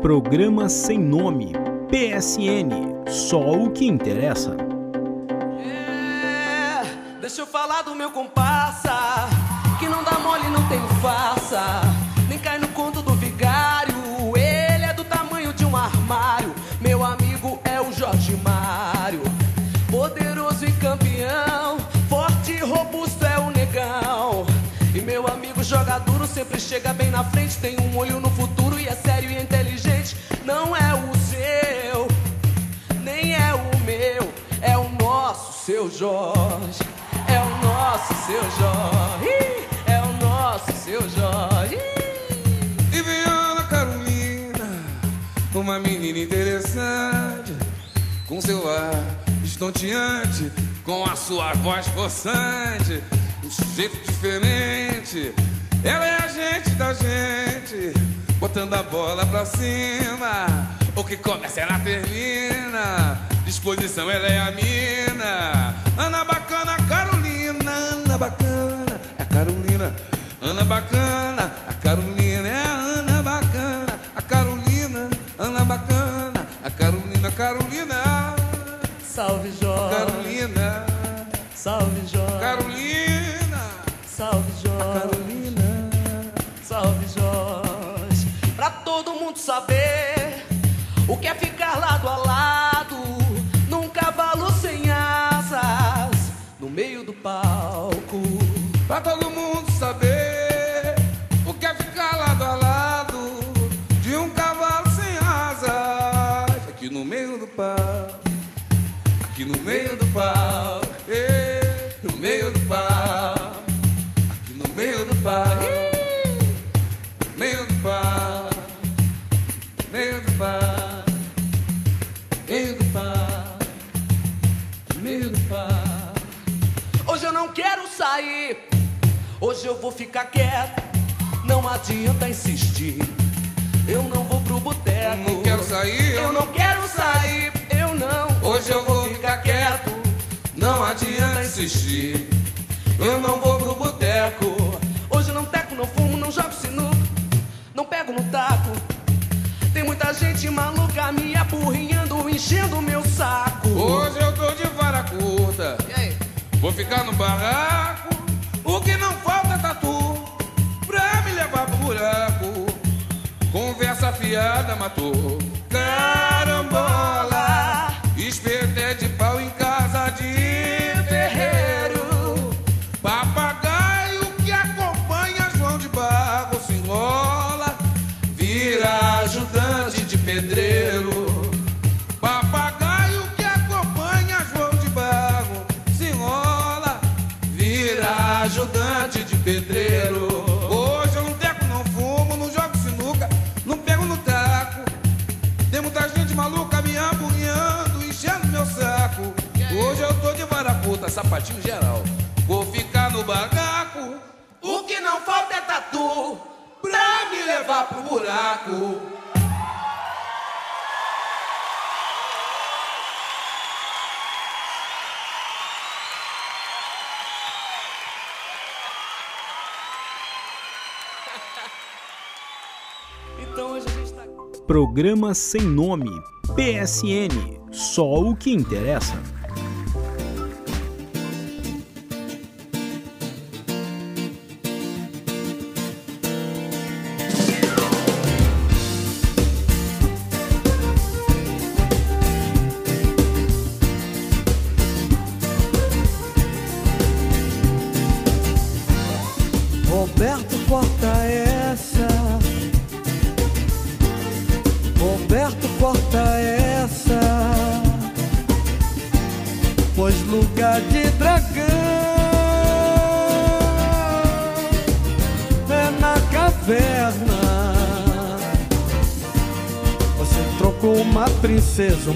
Programa Sem Nome. PSN. Só o que interessa. É, deixa eu falar do meu comparsa. Que não dá mole, não tem farsa. Nem cai no conto do vigário. Ele é do tamanho de um armário. Meu amigo é o Jorge Mário. Poderoso e campeão. Forte e robusto é o negão. E meu amigo joga duro, sempre chega bem na frente. Tem um olho no futuro Não é o seu, nem é o meu. É o nosso, seu Jorge. É o nosso, seu Jorge. É o nosso, seu Jorge. E vem Ana Carolina, uma menina interessante, com seu ar estonteante, com a sua voz possante, um jeito diferente. Ela é a gente da gente, botando a bola pra cima. O que começa, ela termina. Disposição, ela é a mina. Ana bacana, Carolina, Ana bacana, é a Carolina. Ana bacana, a Carolina é a Ana bacana, a Carolina, Ana bacana, a Carolina, Carolina, Salve Jorge. Saber o que é ficar lado a lado num cavalo sem asas no meio do palco. Pra todo mundo saber o que é ficar lado a lado de um cavalo sem asas. Aqui no meio do pau, aqui no meio do pau, eh, no meio do pau, aqui no meio do pau, sair, hoje eu vou ficar quieto. Não adianta insistir, eu não vou pro boteco. Não quero sair, eu não quero sair, eu não. Hoje eu vou ficar quieto, não adianta insistir. Eu não vou pro boteco. Hoje eu não teco, não fumo, não jogo sinuca, não pego no taco. Tem muita gente maluca me apurrinhando, enchendo meu saco. Hoje eu tô de aí? Vou ficar no barraco. O que não falta é tatu pra me levar pro buraco. Conversa fiada matou. Carambola, espeté gente maluca me apurriando, enchendo meu saco. Hoje eu tô de vara curta, sapatinho geral. Vou ficar no bagaco. O que não falta é tatu. Pra me levar pro buraco. Programa Sem Nome. PSN. Só o que interessa.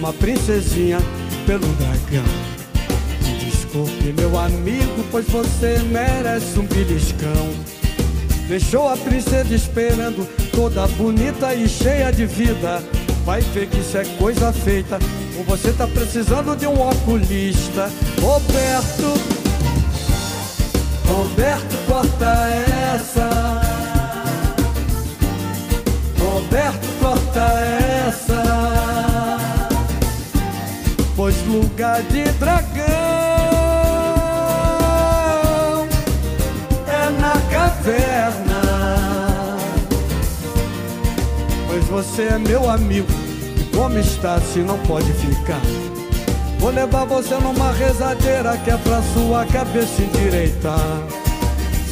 Uma princesinha pelo dragão. Desculpe, meu amigo, pois você merece um beliscão. Deixou a princesa esperando, toda bonita e cheia de vida. Vai ver que isso é coisa feita, ou você tá precisando de um oculista. Roberto. Roberto, corta essa. De dragão é na caverna. Pois você é meu amigo, e como está se não pode ficar? Vou levar você numa rezadeira que é pra sua cabeça endireitar.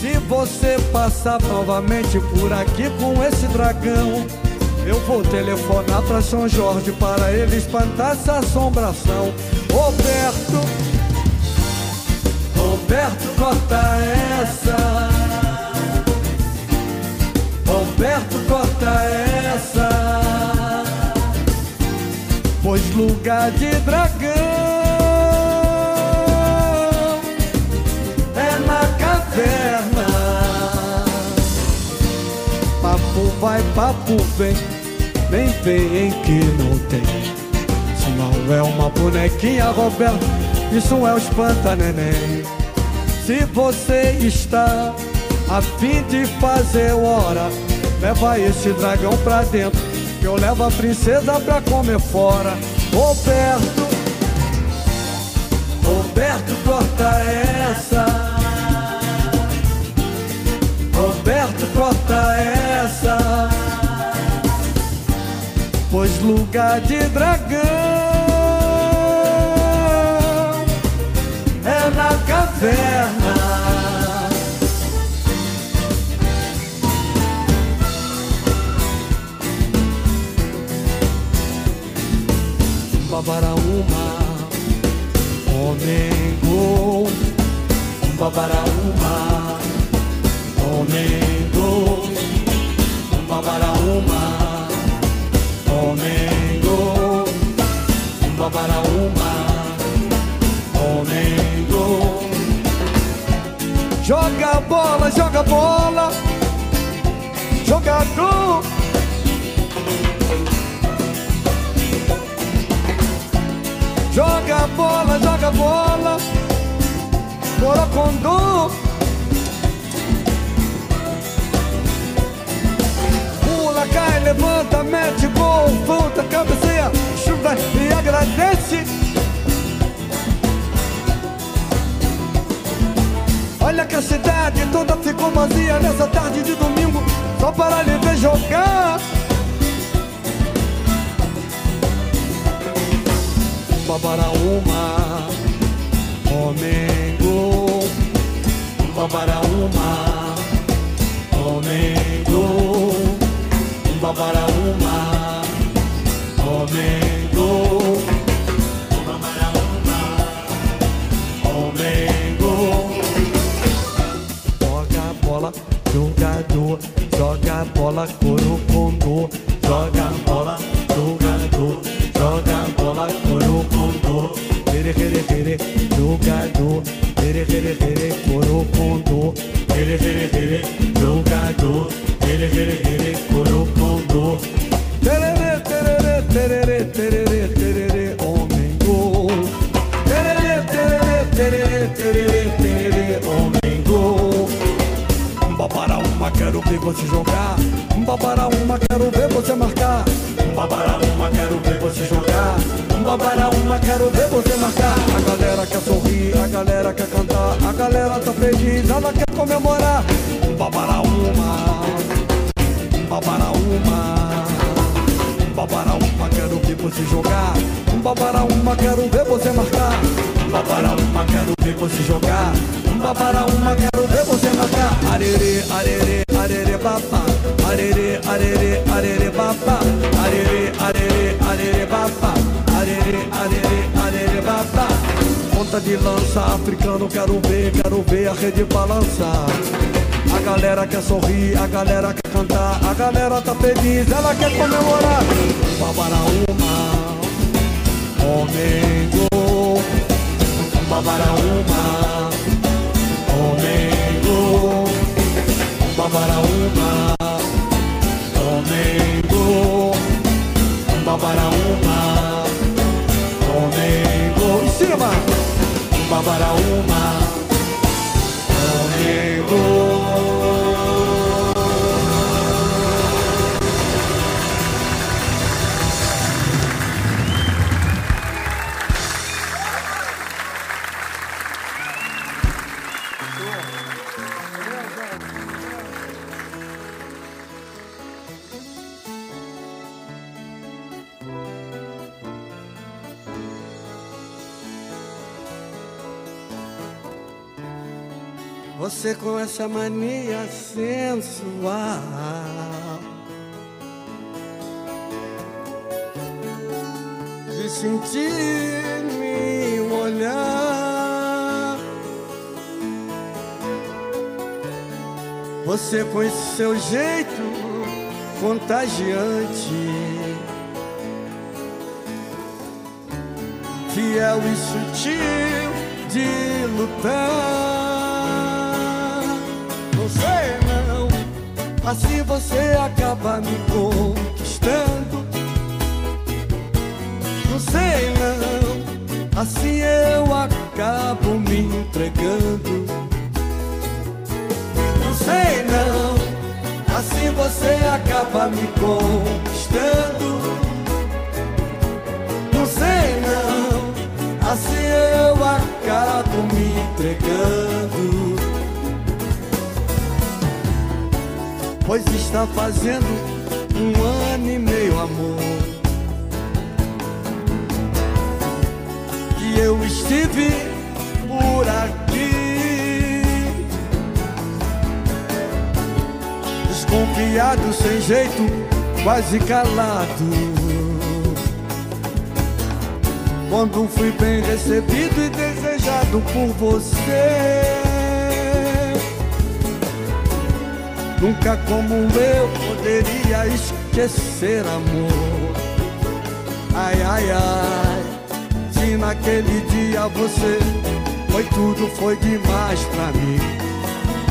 Se você passar novamente por aqui com esse dragão, eu vou telefonar pra São Jorge para ele espantar essa assombração. Roberto, Roberto, corta essa. Roberto, corta essa. Pois lugar de dragão é na caverna. Papo vai, papo vem Vem, vem que não tem É uma bonequinha, Roberto. Isso é o espanta neném. Se você está a fim de fazer hora Leva esse dragão pra dentro Que eu levo a princesa pra comer fora. Roberto Roberto, corta essa. Roberto, corta essa. Pois lugar de dragão na ela quer comemorar. Babara uma. Babaraúma. Babaraúma, quero ver você jogar. Babaraúma, quero ver você marcar. Babaraúma, quero ver você jogar. Babaraúma, quero ver você marcar. Arerê, arerê, arerê, babá Arerê, arerê, arerê, babá Arerê, arerê, arerê, babá Arerê, arerê, arerê, babá Ponta de lança, africano, quero ver, quero ver a rede balançar. A galera quer sorrir, a galera quer cantar, a galera tá feliz, ela quer comemorar. Babaraúma, Flamengo, Babaraúma, Flamengo, Babaraúma, Flamengo, Babaraúma, Flamengo, em cima, Babaraúma. Com essa mania sensual. De sentir me olhar. Você com esse seu jeito contagiante. Fiel e sutil de lutar Assim você acaba me conquistando. Não sei não. Assim eu acabo me entregando. Não sei não. Assim você acaba me conquistando. Não sei não. Assim eu acabo me entregando. Pois está fazendo um ano e meio, amor. Que eu estive por aqui. Desconfiado, sem jeito, quase calado. Quando fui bem recebido e desejado por você Nunca como eu poderia esquecer amor. Ai, ai, ai Se naquele dia você Foi tudo, foi demais pra mim.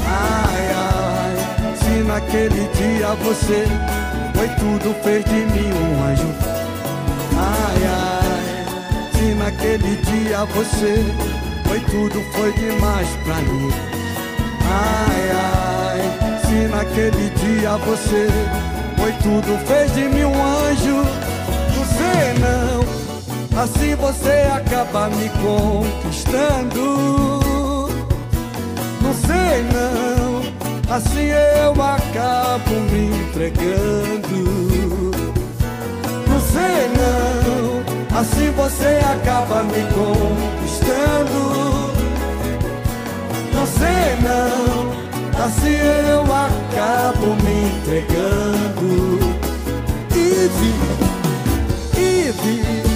Ai, ai Se naquele dia você Foi tudo, fez de mim um anjo. Ai, ai Se naquele dia você Foi tudo, foi demais pra mim. Ai, ai se naquele dia você foi tudo, fez de mim um anjo. Você não, assim você acaba me conquistando. Não sei não, assim eu acabo me entregando. Não sei não, assim você acaba me conquistando. Não sei não. Assim eu acabo me entregando. E vi,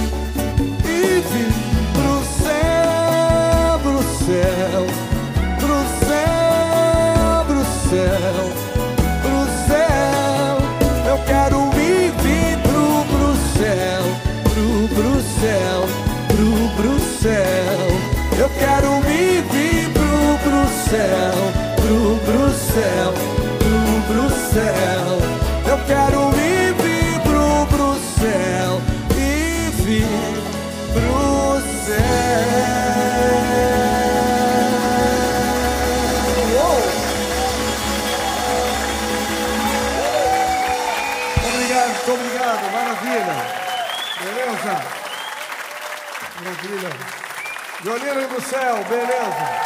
céu, pro, céu. Eu quero ir, vir pro, céu e vir pro céu. Obrigado, obrigado, maravilha. Beleza? Maravilha. Violino do céu, beleza.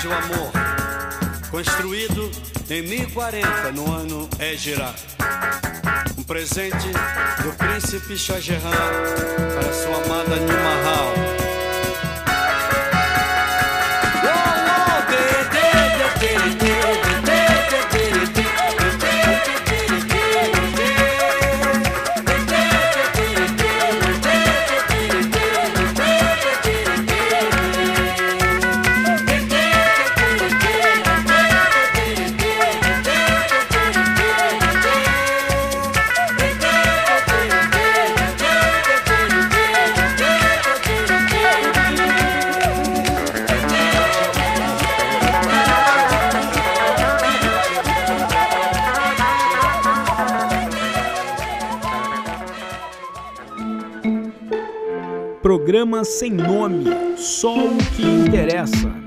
homenagem ao amor, construído em 1040 no ano Égira. Um presente do príncipe Shah para sua amada New Mahal. Programa sem nome, só o que interessa.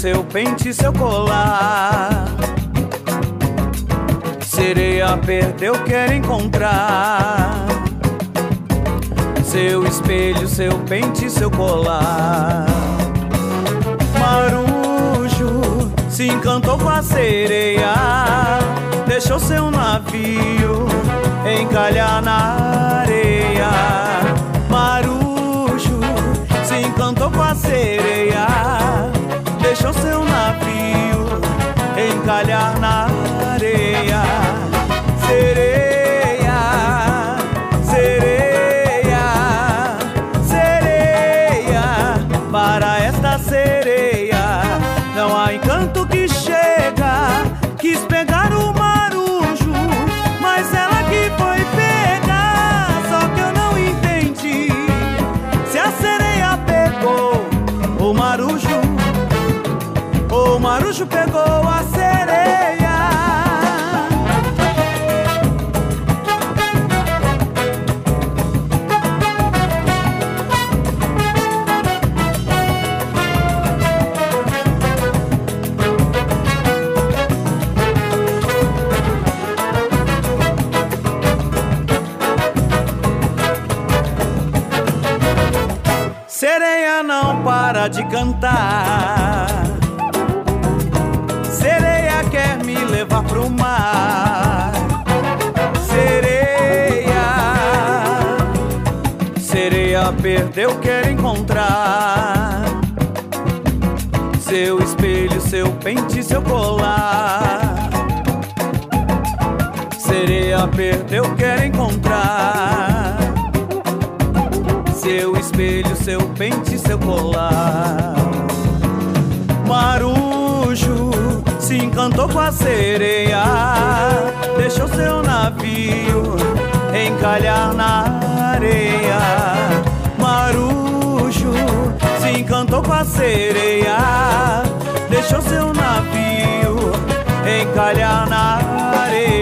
Seu pente, seu colar. Sereia perdeu, quero encontrar seu espelho, seu pente, seu colar. Marujo se encantou com a sereia, deixou seu navio encalhar na areia deixou seu navio encalhar na areia. Pegou a sereia. Sereia não para de cantar Perdeu, quer encontrar. Seu espelho, seu pente, seu colar. Marujo se encantou com a sereia, deixou seu navio encalhar na areia. Marujo se encantou com a sereia, deixou seu navio encalhar na areia.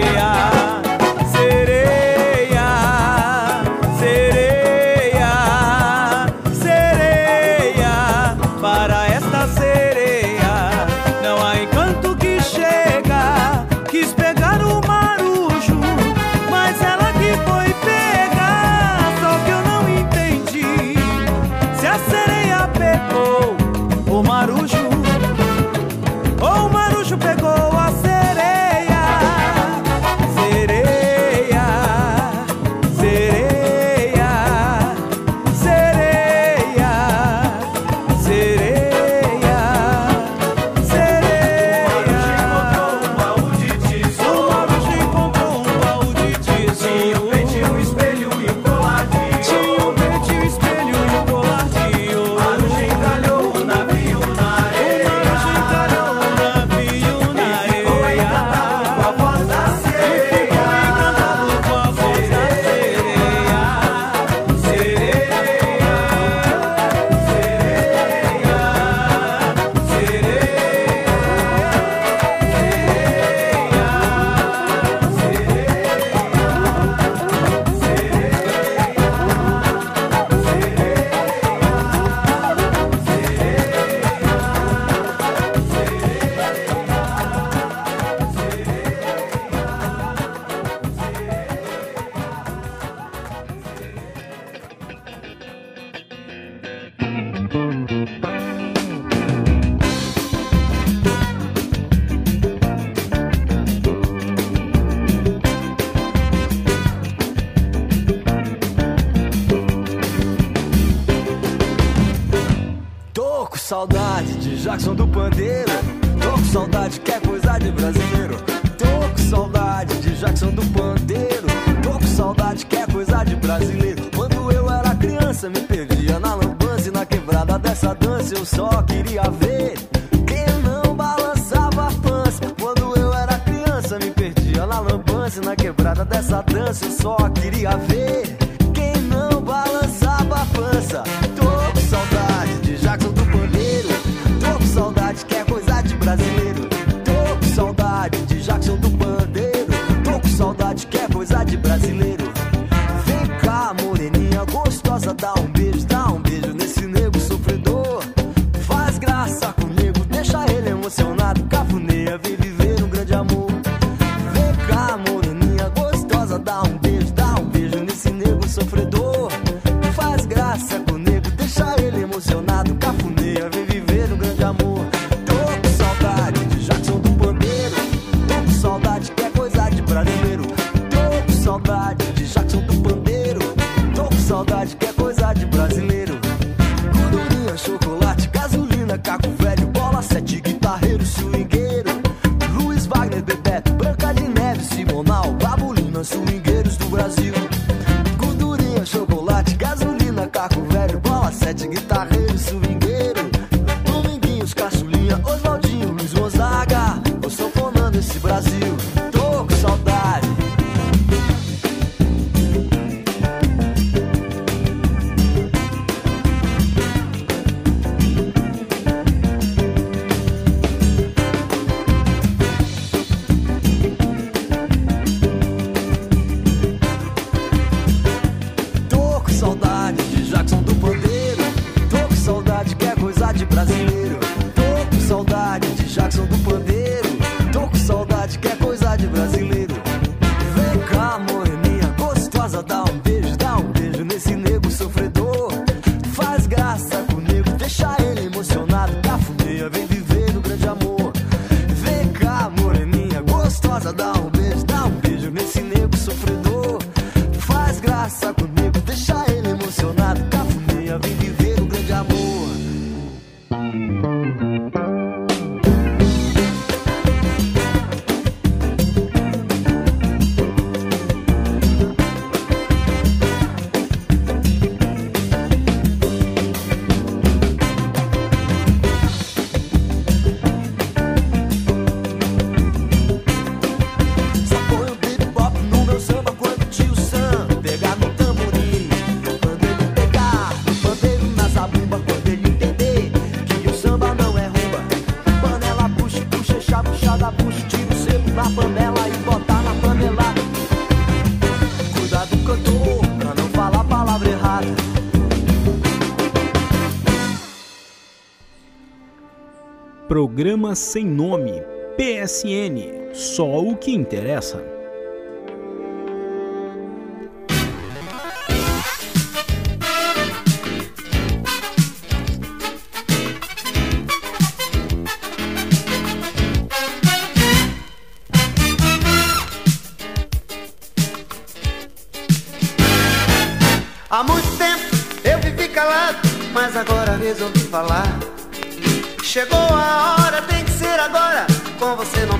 programa sem nome, PSN, só o que interessa.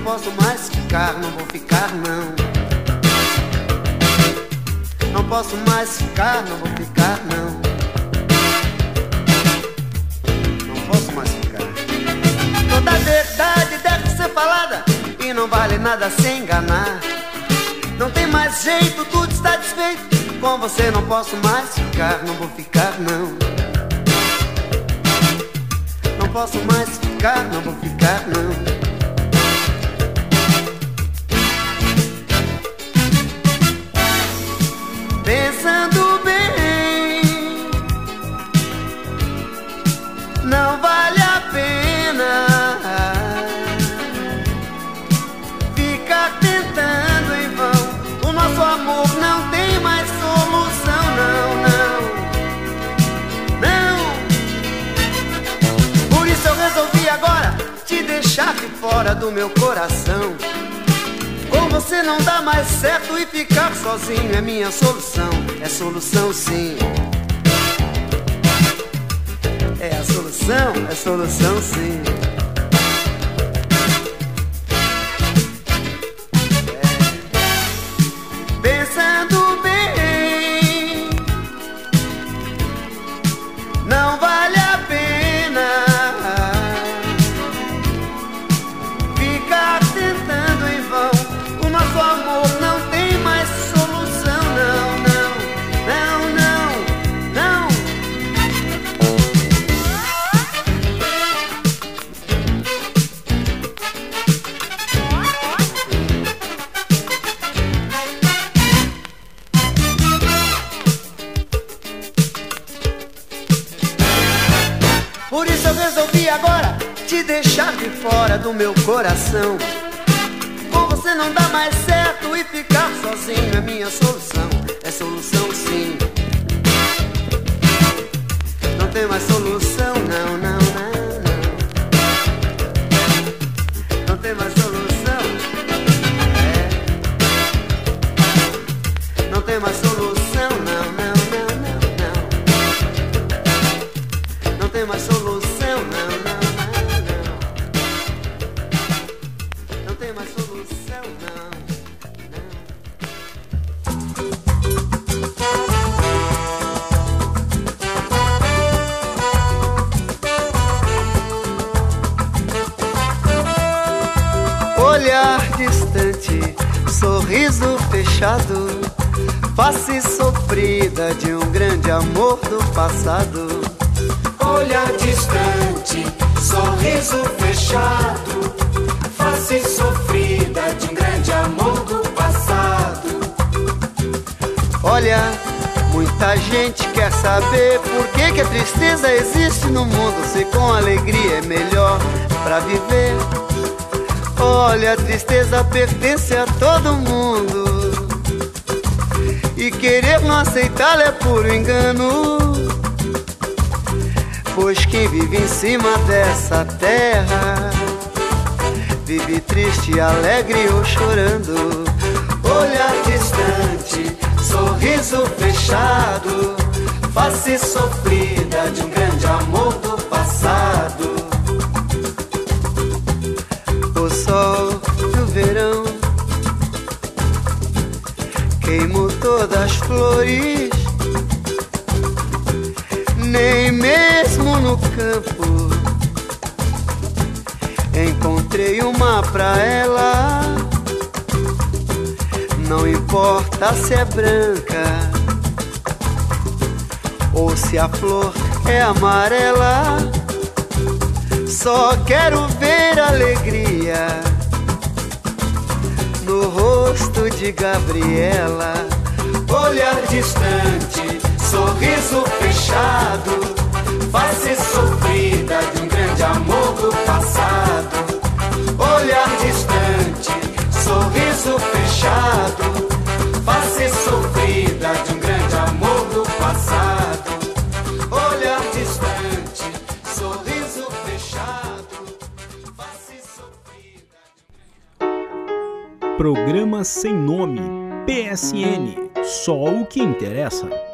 posso mais ficar, não vou ficar não. Não posso mais ficar, não vou ficar não. Não posso mais ficar. Toda verdade deve ser falada e não vale nada se enganar. Não tem mais jeito, tudo está desfeito. Com você não posso mais ficar, não vou ficar não. Não posso mais ficar, não vou ficar não. de fora do meu coração. Com você não dá mais certo e ficar sozinho é minha solução. É solução sim. É a solução, é solução sim. Solução. É solução sim. Não tem mais solução, passado. Olhar distante, sorriso fechado, face sofrida de um grande amor do passado. Olha, muita gente quer saber por que, que a tristeza existe no mundo, se com alegria é melhor para viver. Olha, a tristeza pertence a todo mundo. E querer não aceitá-la é puro engano. Pois quem vive em cima dessa terra vive triste, alegre ou chorando. Olhar distante, sorriso fechado, face sofrida de um grande amor do passado sol do verão queimo todas as flores, nem mesmo no campo encontrei uma pra ela. Não importa se é branca ou se a flor é amarela só quero ver alegria no rosto de Gabriela. Olhar distante, sorriso fechado, face sofrida de um grande amor do passado. Olhar distante, sorriso fechado, face sofrida de um grande amor do passado. Olhar distante, Programa Sem Nome, PSN, só o que interessa.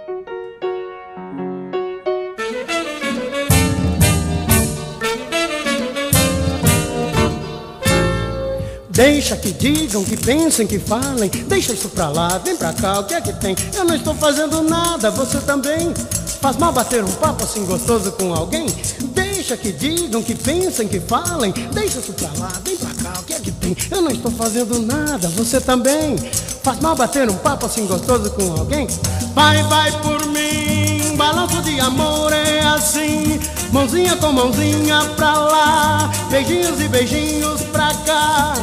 Deixa que digam, que pensem, que falem. Deixa isso pra lá, vem pra cá, o que é que tem? Eu não estou fazendo nada, você também. Faz mal bater um papo assim gostoso com alguém? Deixa que digam, que pensem, que falem. Deixa isso pra lá, vem pra cá, o que é que tem? Eu não estou fazendo nada, você também. Faz mal bater um papo assim gostoso com alguém? Vai, vai por mim, balanço de amor é assim. Mãozinha com mãozinha pra lá, beijinhos e beijinhos pra cá.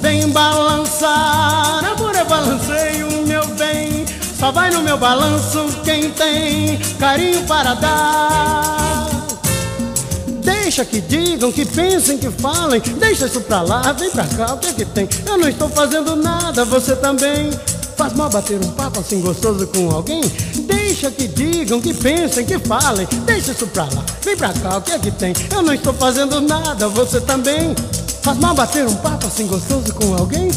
Vem balançar, amor é balanceio, meu bem. Só vai no meu balanço quem tem carinho para dar. Deixa que digam, que pensem, que falem. Deixa isso pra lá, vem pra cá, o que é que tem? Eu não estou fazendo nada, você também. Faz mal bater um papo assim gostoso com alguém? Deixa que digam, que pensem, que falem. Deixa isso pra lá, vem pra cá, o que é que tem? Eu não estou fazendo nada, você também. Faz mal bater um papo assim gostoso com alguém?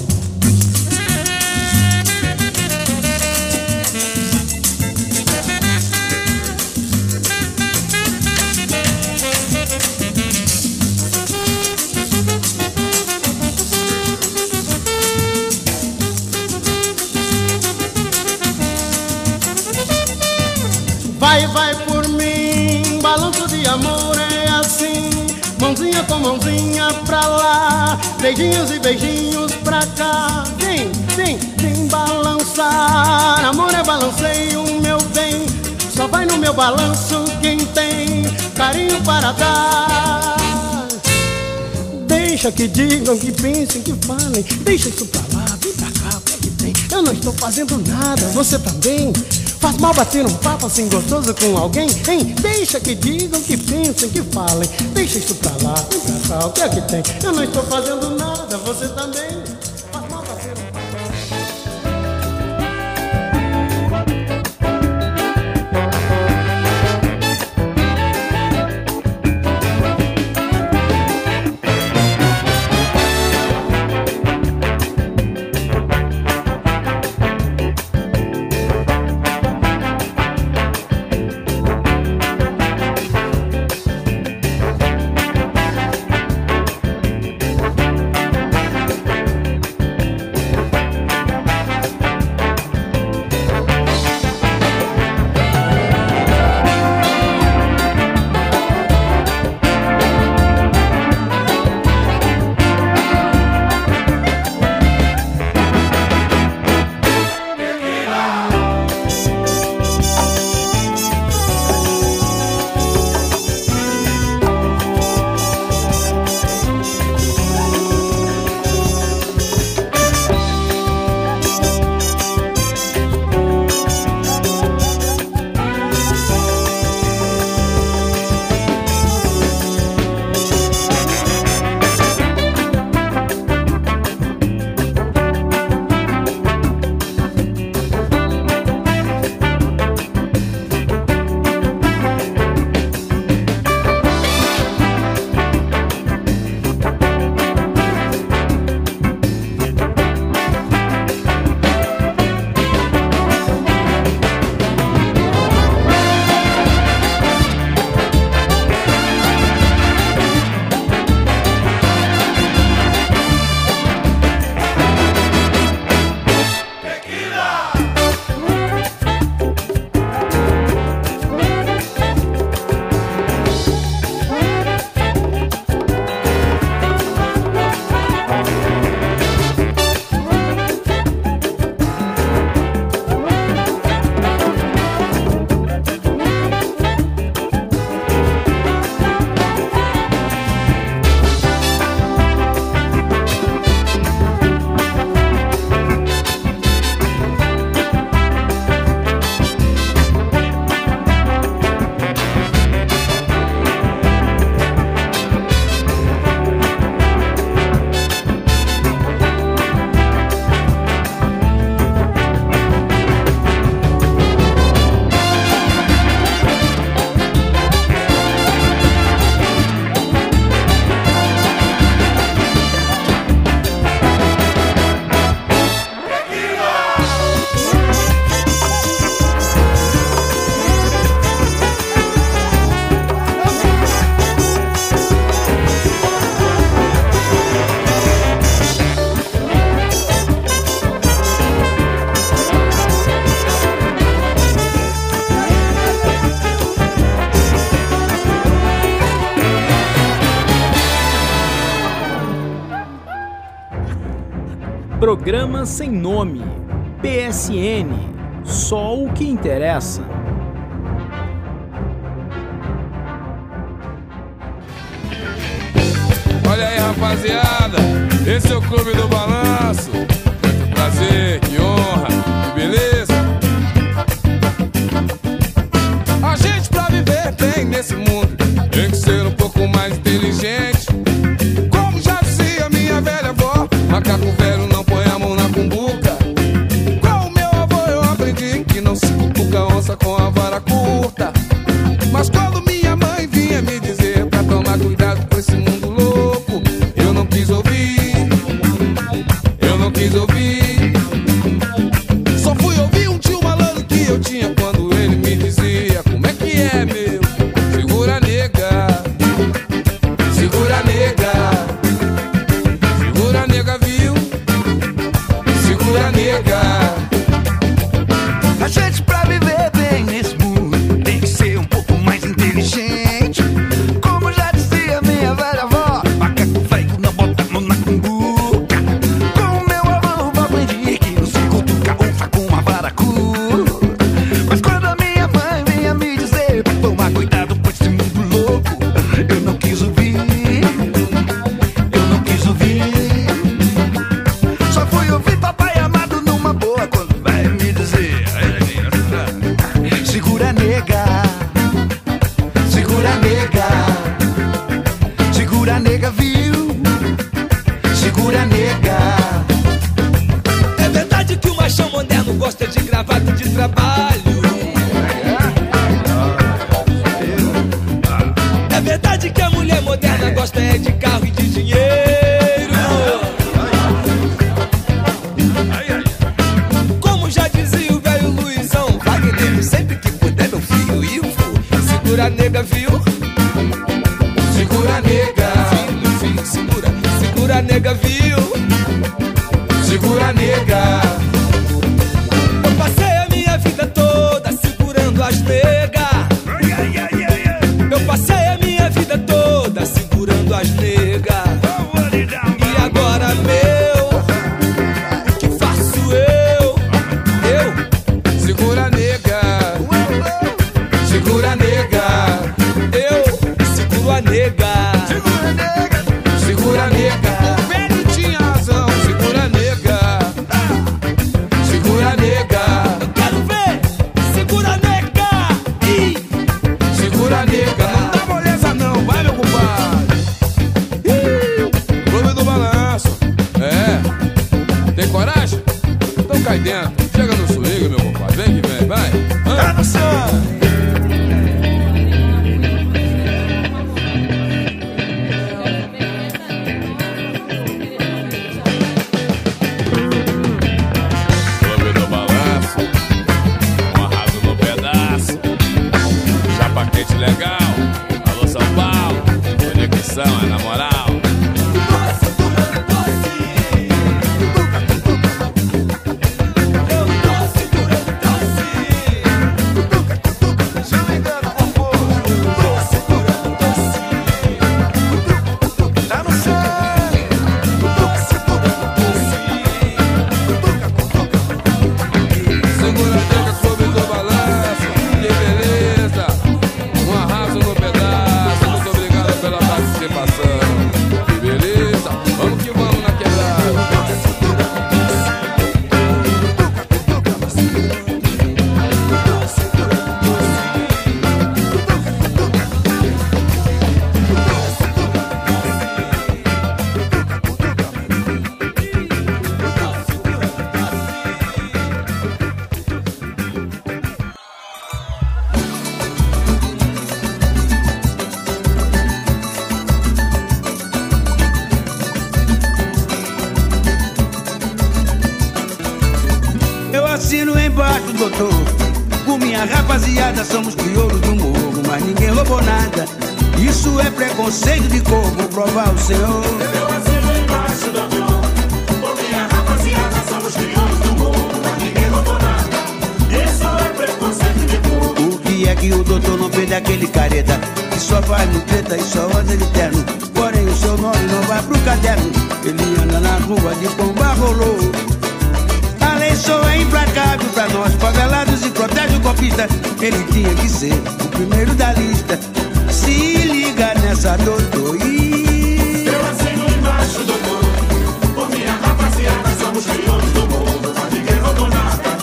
Vai, vai por mim, balanço de amor é assim, mãozinha com mãozinha pra lá, beijinhos e beijinhos pra cá. Vem, vem, vem balançar. Amor é balanceio, meu bem. Só vai no meu balanço quem tem carinho para dar. Deixa que digam, que pensem, que falem. Deixa isso pra lá, vem pra cá, o que é que tem? Eu não estou fazendo nada, você também. Faz mal bater um papo assim gostoso com alguém, hein? Deixa que digam, que pensem, que falem. Deixa isso pra lá, vem pra cá, o que é que tem? Eu não estou fazendo nada, você também. Programa Sem Nome. PSN. Só o que interessa. Olha aí, rapaziada. Esse é o Clube do Balanço. Muito prazer, que honra, que beleza. A gente pra viver bem nesse mundo tem que ser um pouco mais inteligente. Gravata de trabalho. Quente legal. Rapaziada, somos crioulos do morro, mas ninguém roubou nada. Isso é preconceito de cor, vou provar o senhor. Eu assino embaixo, doutor. Com minha rapaziada, somos crioulos do morro, mas ninguém roubou nada. Isso é preconceito de cor. O que é que o doutor não fez daquele careta? Que só faz no treta e só anda de terno. Porém, o seu nome não vai pro caderno. Ele anda na rua de pomba rolou. Ele tinha que ser o primeiro da lista. Se liga nessa, doutor. Eu assino embaixo, doutor. Por minha rapaziada, somos crioulos do mundo. Mas ninguém roubou nada.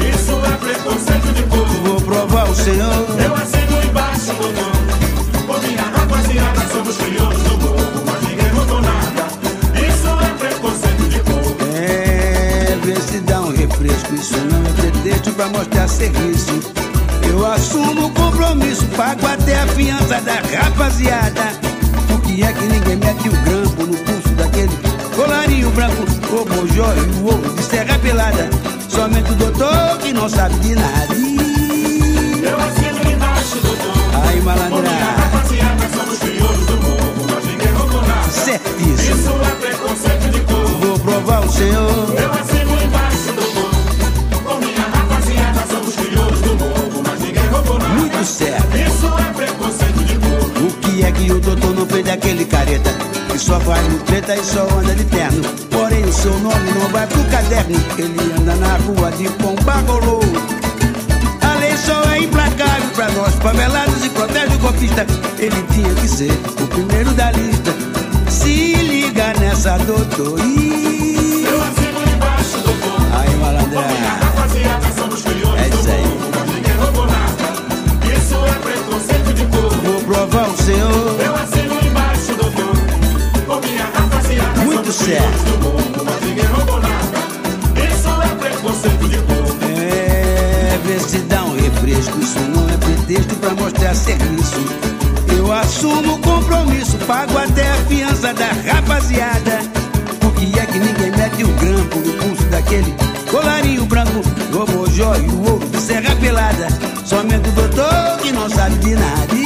Isso é preconceito de povo. Vou provar o senhor. Eu assino embaixo, doutor. Por minha rapaziada, somos crioulos do mundo. Mas ninguém roubou nada. Isso é preconceito de povo. É, vê se dá um refresco. Isso não é pretexto pra mostrar serviço. Eu assumo o compromisso, pago até a fiança da rapaziada. O que é que ninguém mete o grampo no pulso daquele colarinho branco, o bojó e o ovo de serra pelada? Somente o doutor que não sabe de nada. Eu assino embaixo, doutor. Aí, malandra. rapaziada, somos crioulos do morro, mas ninguém roubou nada. Certíssimo. Isso é preconceito de cor. Vou provar o senhor. Eu assino embaixo, Que o doutor não fez daquele careta? Que só faz no treta e só anda de terno. Porém, o seu nome não vai pro caderno. Ele anda na rua de pomba rolou. A lei só é implacável pra nós favelados e protege o golpista. Ele tinha que ser o primeiro da lista. Se liga nessa, doutor. Senhor. Eu assino embaixo do. Com minha rapaziada. Muito certo. Do mundo, mas ninguém roubou nada. Isso é preconceito de povo. É, se dá um refresco. Isso não é pretexto pra mostrar serviço. Eu assumo o compromisso. Pago até a fiança da rapaziada. Por que é que ninguém mete o grampo no pulso daquele? Colarinho branco, robô, joio, ovo, serra pelada. Somente o doutor que não sabe de nada.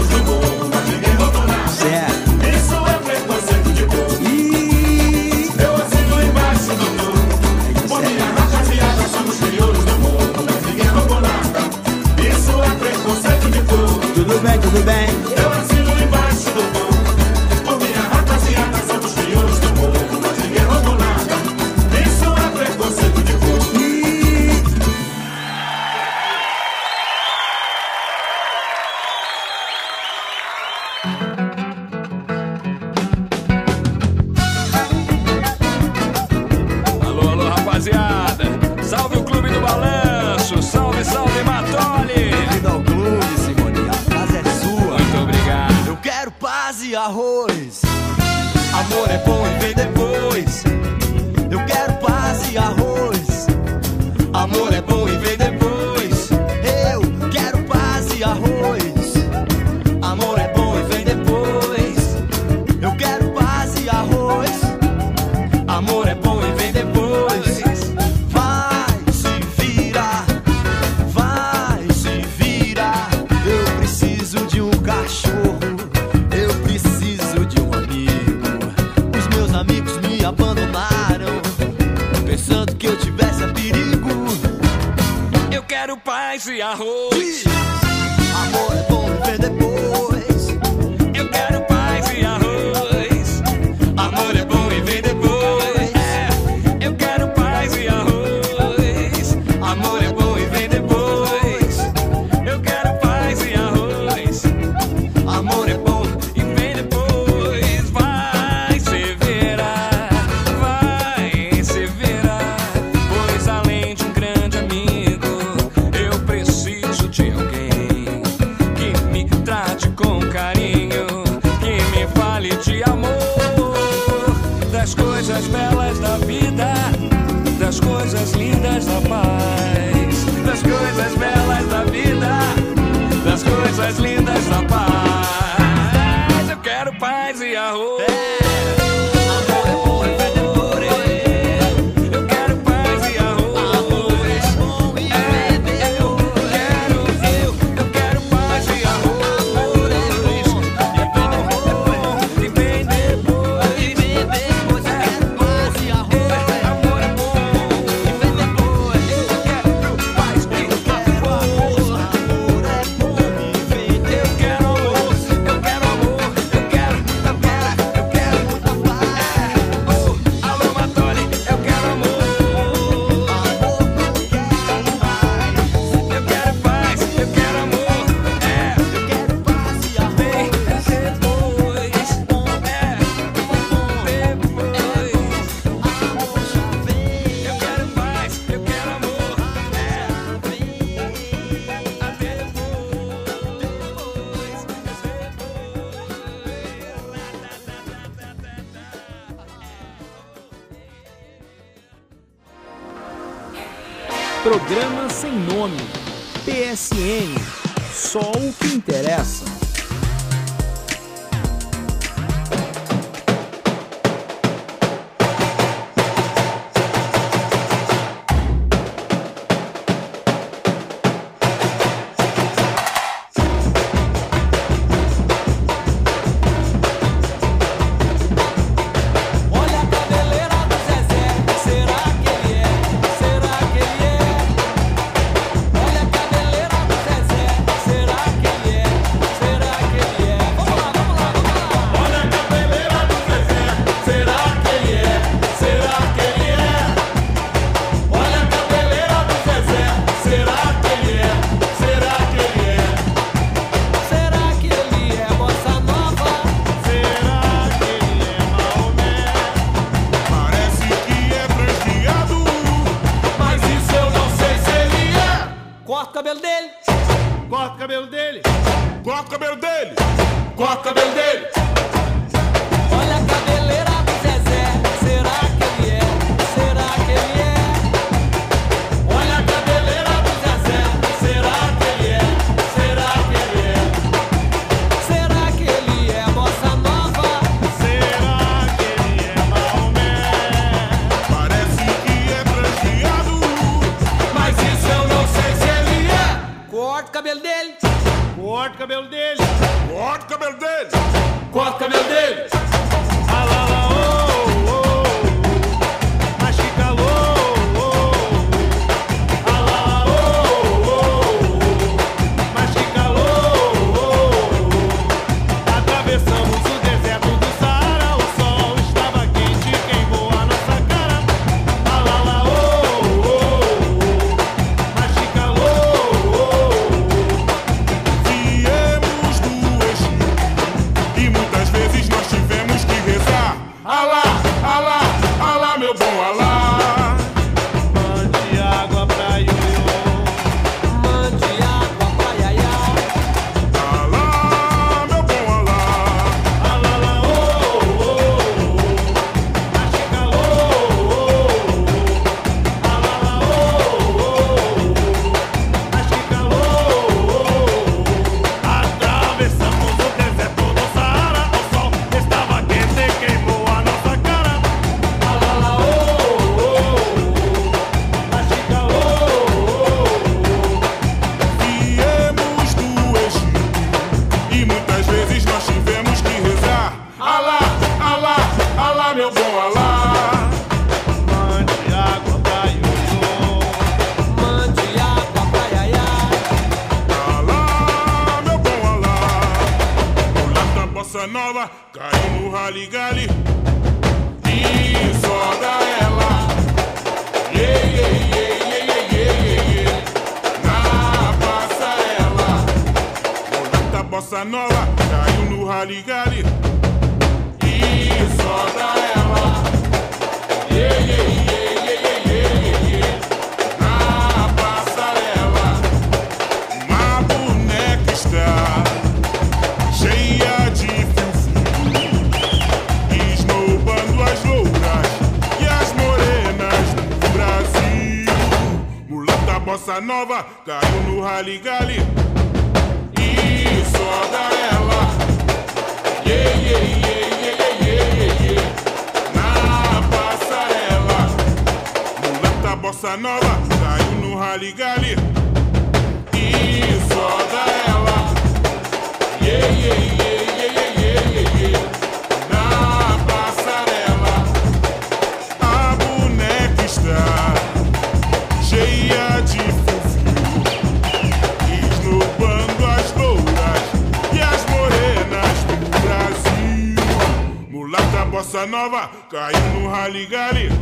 caiu no rally-gali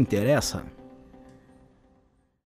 interessa.